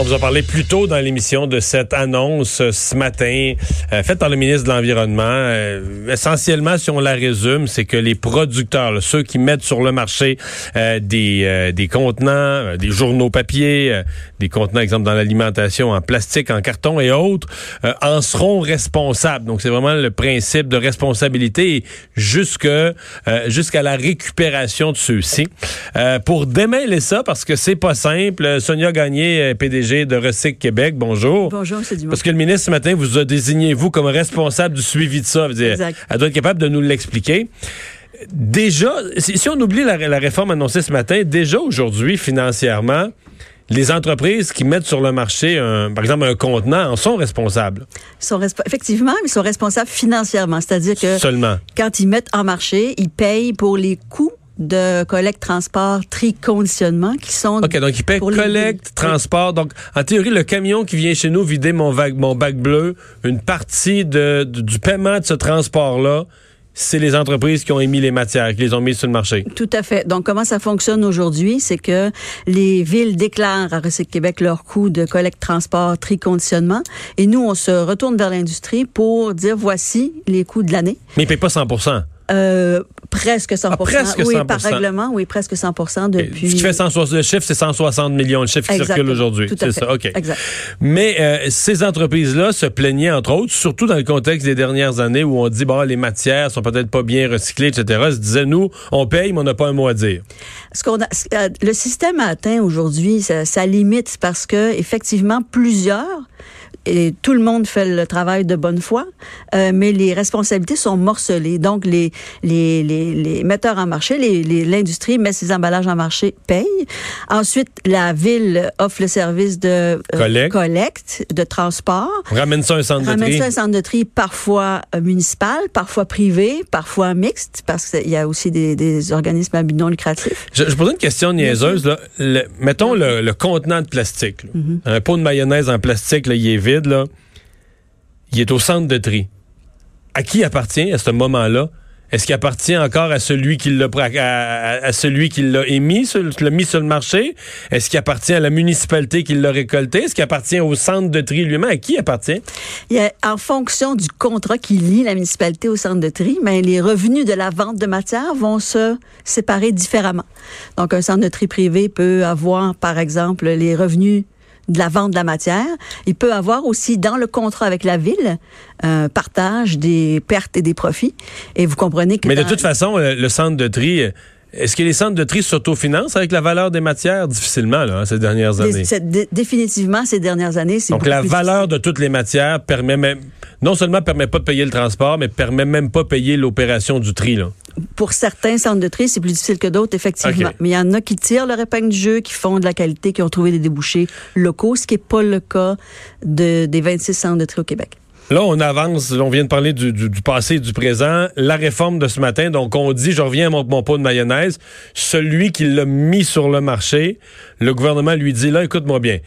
On vous a parlé plus tôt dans l'émission de cette annonce euh, ce matin euh, faite par le ministre de l'Environnement. Euh, essentiellement, si on la résume, c'est que les producteurs, ceux qui mettent sur le marché des, des contenants, des journaux papier, des contenants, exemple dans l'alimentation, en plastique, en carton et autres, en seront responsables. Donc, c'est vraiment le principe de responsabilité jusqu'à la récupération de ceux-ci. pour démêler ça, parce que c'est pas simple, Sonia Gagné, PDG de Recyc Québec. Bonjour. Bonjour. Dumont. Parce que le ministre, ce matin, vous a désigné, vous, comme responsable du suivi de ça. Dire, elle doit être capable de nous l'expliquer. Déjà, si, on oublie la, réforme annoncée ce matin, déjà aujourd'hui, financièrement, les entreprises qui mettent sur le marché, un, par exemple, un contenant, en sont responsables. Ils sont effectivement, ils sont responsables financièrement. C'est-à-dire que Seulement. quand ils mettent en marché, ils payent pour les coûts de collecte, transport, tri, conditionnement qui sont. OK, donc il paie collecte, transport. Donc, en théorie, le camion qui vient chez nous vider mon, mon bac bleu, une partie de, du paiement de ce transport-là, c'est les entreprises qui ont émis les matières, qui les ont mises sur le marché. Tout à fait. Donc, comment ça fonctionne aujourd'hui? C'est que les villes déclarent à Recyc Québec leur coût de collecte, transport, tri, conditionnement. Et nous, on se retourne vers l'industrie pour dire voici les coûts de l'année. Mais ils ne payent pas 100 euh, presque 100 ah, presque 100 Oui, par règlement, oui, presque 100 depuis. Ce qui fait 160, le chiffre, c'est 160 millions de chiffres qui circulent aujourd'hui. C'est ça, OK. Exact. Mais euh, ces entreprises-là se plaignaient, entre autres, surtout dans le contexte des dernières années où on dit, bon, les matières sont peut-être pas bien recyclées, etc. Ils se disaient, nous, on paye, mais on n'a pas un mot à dire. Ce qu'on euh, le système a atteint aujourd'hui sa limite parce que, effectivement, plusieurs et tout le monde fait le travail de bonne foi, euh, mais les responsabilités sont morcelées. Donc, les, les, les, les metteurs en marché, l'industrie met ses emballages en marché, paye. Ensuite, la ville offre le service de euh, collecte. de transport. ramène ça à un centre de tri. Ramène ça un centre de tri parfois euh, municipal, parfois privé, parfois mixte, parce qu'il y a aussi des, des organismes à but non lucratif. Je, je pose une question niaiseuse. Là. mettons le, le, contenant de plastique. Mm-hmm. Un pot de mayonnaise en plastique, là, il est vide là, il est au centre de tri. À qui appartient à ce moment-là? Est-ce qu'il appartient encore à celui qui l'a à, celui qui l'a émis, l'a mis sur le marché? Est-ce qu'il appartient à la municipalité qui l'a récolté? Est-ce qu'il appartient au centre de tri lui-même? À qui appartient? Il en fonction du contrat qui lie la municipalité au centre de tri, mais les revenus de la vente de matière vont se séparer différemment. Donc, un centre de tri privé peut avoir, par exemple, les revenus de la vente de la matière. Il peut avoir aussi dans le contrat avec la ville un partage des pertes et des profits. Et vous comprenez que... Mais de toute façon, le centre de tri... Est-ce que les centres de tri s'autofinancent avec la valeur des matières? Difficilement, là, hein, ces dernières années. définitivement, ces dernières années, c'est Donc, la valeur de toutes les matières permet même, non seulement permet pas de payer le transport, mais permet même pas de payer l'opération du tri, là pour certains centres de tri, c'est plus difficile que d'autres, effectivement. Mais il y en a qui tirent leur épingle du jeu, qui font de la qualité, qui ont trouvé des débouchés locaux, ce qui n'est pas le cas de, des 26 centres de tri au Québec. Là, on avance, on vient de parler du, passé et du présent. La réforme de ce matin, donc on dit, je reviens à mon, pot de mayonnaise, celui qui l'a mis sur le marché, le gouvernement lui dit, là, écoute-moi bien,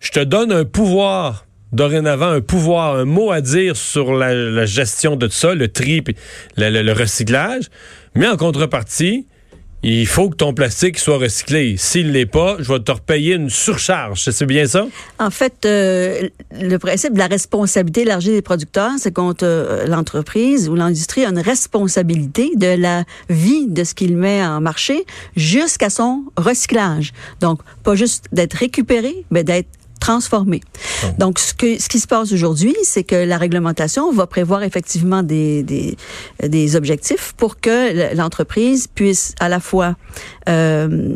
je te donne un pouvoir dorénavant un pouvoir, un mot à dire sur la, gestion de ça, le tri, le, recyclage. Mais en contrepartie, il faut que ton plastique soit recyclé. S'il l'est pas, je vais te repayer une surcharge. C'est bien ça? En fait, euh, le principe de la responsabilité élargie des producteurs, c'est contre euh, l'entreprise ou l'industrie a une responsabilité de la vie de ce qu'il met en marché jusqu'à son recyclage. Donc, pas juste d'être récupéré, mais d'être transformé. Ah. Donc, ce, que, ce qui se passe aujourd'hui, c'est que la réglementation va prévoir effectivement des, des, des objectifs pour que l'entreprise puisse à la fois euh,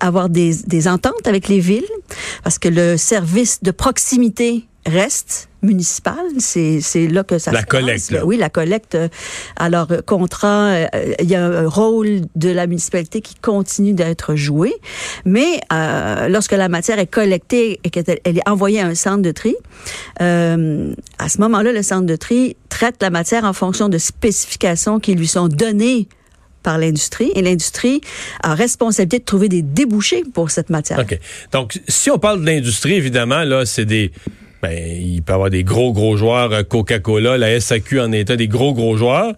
avoir des, des ententes avec les villes, parce que le service de proximité reste municipal. C'est, c'est là que ça la se collecte, Oui, la collecte. Alors, contrat, euh, il y a un rôle de la municipalité qui continue d'être joué. Mais euh, lorsque la matière est collectée et qu'elle est envoyée à un centre de tri, euh, à ce moment-là, le centre de tri traite la matière en fonction de spécifications qui lui sont données par l'industrie et l'industrie a responsabilité de trouver des débouchés pour cette matière. OK. Donc, si on parle de l'industrie, évidemment, là, c'est des ben, il peut y avoir des gros, gros joueurs, euh, Coca-Cola, la SAQ en état des gros, gros joueurs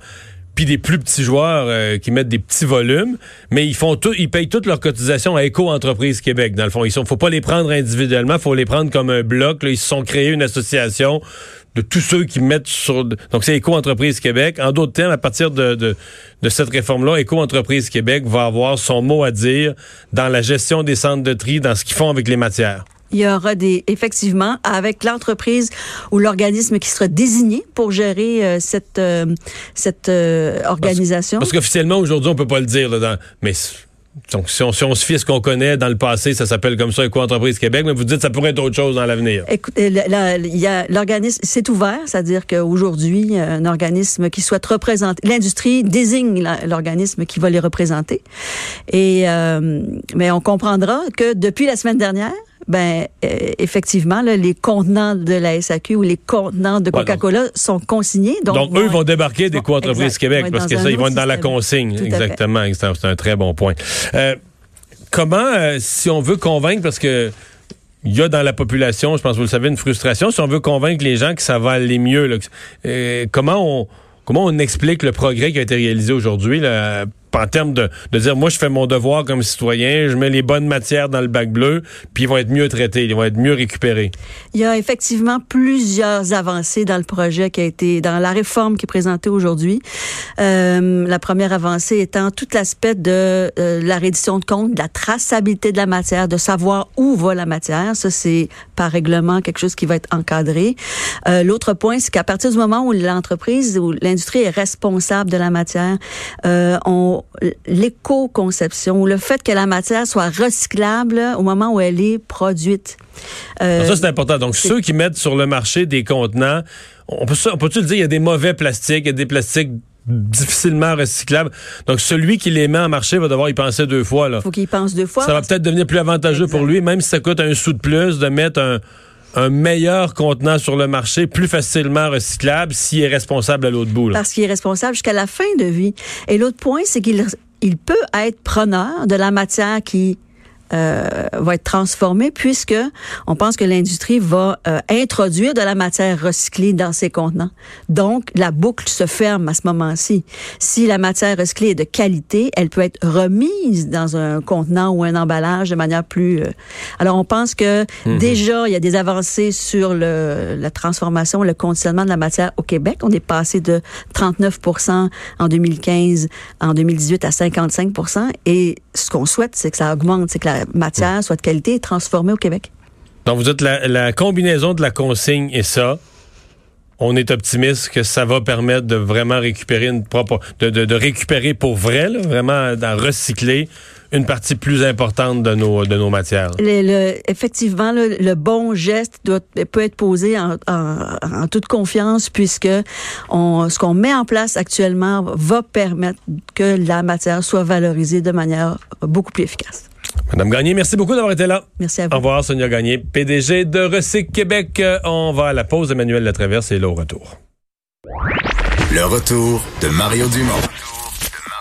puis des plus petits joueurs euh, qui mettent des petits volumes, mais ils font tout, ils payent toutes leurs cotisations à Éco-entreprise Québec. Dans le fond, ils sont, faut pas les prendre individuellement, faut les prendre comme un bloc. Ils se sont créés une association de tous ceux qui mettent sur... Donc, c'est Éco-entreprise Québec. En d'autres termes, à partir de, de, de cette réforme-là, Éco-entreprise Québec va avoir son mot à dire dans la gestion des centres de tri, dans ce qu'ils font avec les matières il y aura des effectivement avec l'entreprise ou l'organisme qui sera désigné pour gérer euh, cette euh, cette euh, organisation. Parce, qu'officiellement aujourd'hui on peut pas le dire là, dans, mais donc, si on, se fie à ce qu'on connaît dans le passé, ça s'appelle comme ça Éco-entreprise Québec, mais vous dites que ça pourrait être autre chose dans l'avenir. Écoutez, a l'organisme, c'est ouvert, c'est-à-dire qu'aujourd'hui, un organisme qui souhaite représenter, l'industrie désigne l'organisme qui va les représenter. Et mais on comprendra que depuis la semaine dernière, ben euh, effectivement, les contenants de la SAQ ou les contenants de Coca-Cola sont consignés. Donc, eux vont débarquer des co-entreprises Québec parce que ça, ils vont être dans la consigne. Exactement. C'est un, très bon point. Euh, comment, euh, si on veut convaincre, parce que il y a dans la population, je pense que vous le savez, une frustration. Si on veut convaincre les gens que ça va aller mieux, comment on comment on explique le progrès qui a été réalisé aujourd'hui en termes de, de dire, moi, je fais mon devoir comme citoyen, je mets les bonnes matières dans le bac bleu, puis ils vont être mieux traités, ils vont être mieux récupérés. Il y a effectivement plusieurs avancées dans le projet qui a été, dans la réforme qui est présentée aujourd'hui. Euh, la première avancée étant tout l'aspect de euh, la reddition de compte, de la traçabilité de la matière, de savoir où va la matière. Ça, c'est par règlement quelque chose qui va être encadré. Euh, L'autre point, c'est qu'à partir du moment où l'entreprise ou l'industrie est responsable de la matière, euh, on l'éco-conception ou le fait que la matière soit recyclable au moment où elle est produite. Euh, ça, c'est important. Donc, ceux qui mettent sur le marché des contenants, on peut, on peut-tu le dire, il y a des mauvais plastiques, il y a des plastiques difficilement recyclables. Donc, celui qui les met en marché va devoir y penser deux fois. Il faut qu'il pense deux fois. Ça va peut-être devenir plus avantageux pour lui, même si ça coûte un sou de plus de mettre un un meilleur contenant sur le marché, plus facilement recyclable, s'il est responsable à l'autre bout. Parce qu'il est responsable jusqu'à la fin de vie. Et l'autre point, c'est qu'il il peut être preneur de la matière qui euh, va être transformé puisque on pense que l'industrie va euh, introduire de la matière recyclée dans ses contenants. Donc, la boucle se ferme à ce moment-ci. Si la matière recyclée est de qualité, elle peut être remise dans un contenant ou un emballage de manière plus... Euh, alors, on pense que mhm. déjà, il y a des avancées sur le, la transformation, le conditionnement de la matière au Québec. On est passé de 39% en 2015, en 2018 à 55 et ce qu'on souhaite, c'est que ça augmente, c'est que la matière soit de qualité et transformée au Québec. Donc, vous dites la, la combinaison de la consigne et ça, on est optimiste que ça va permettre de vraiment récupérer une propre, de, de, récupérer pour vrai, vraiment d'en recycler une partie plus importante de nos, de nos matières. Le, effectivement, le, bon geste doit, peut être posé en, en, toute confiance puisque on, ce qu'on met en place actuellement va permettre que la matière soit valorisée de manière beaucoup plus efficace. Madame Gagné, merci beaucoup d'avoir été là. Merci à vous. Au revoir, Sonia Gagné, PDG de Recyc Québec. On va à la pause. Emmanuel Latraverse et là au retour. Le retour de Mario Dumont.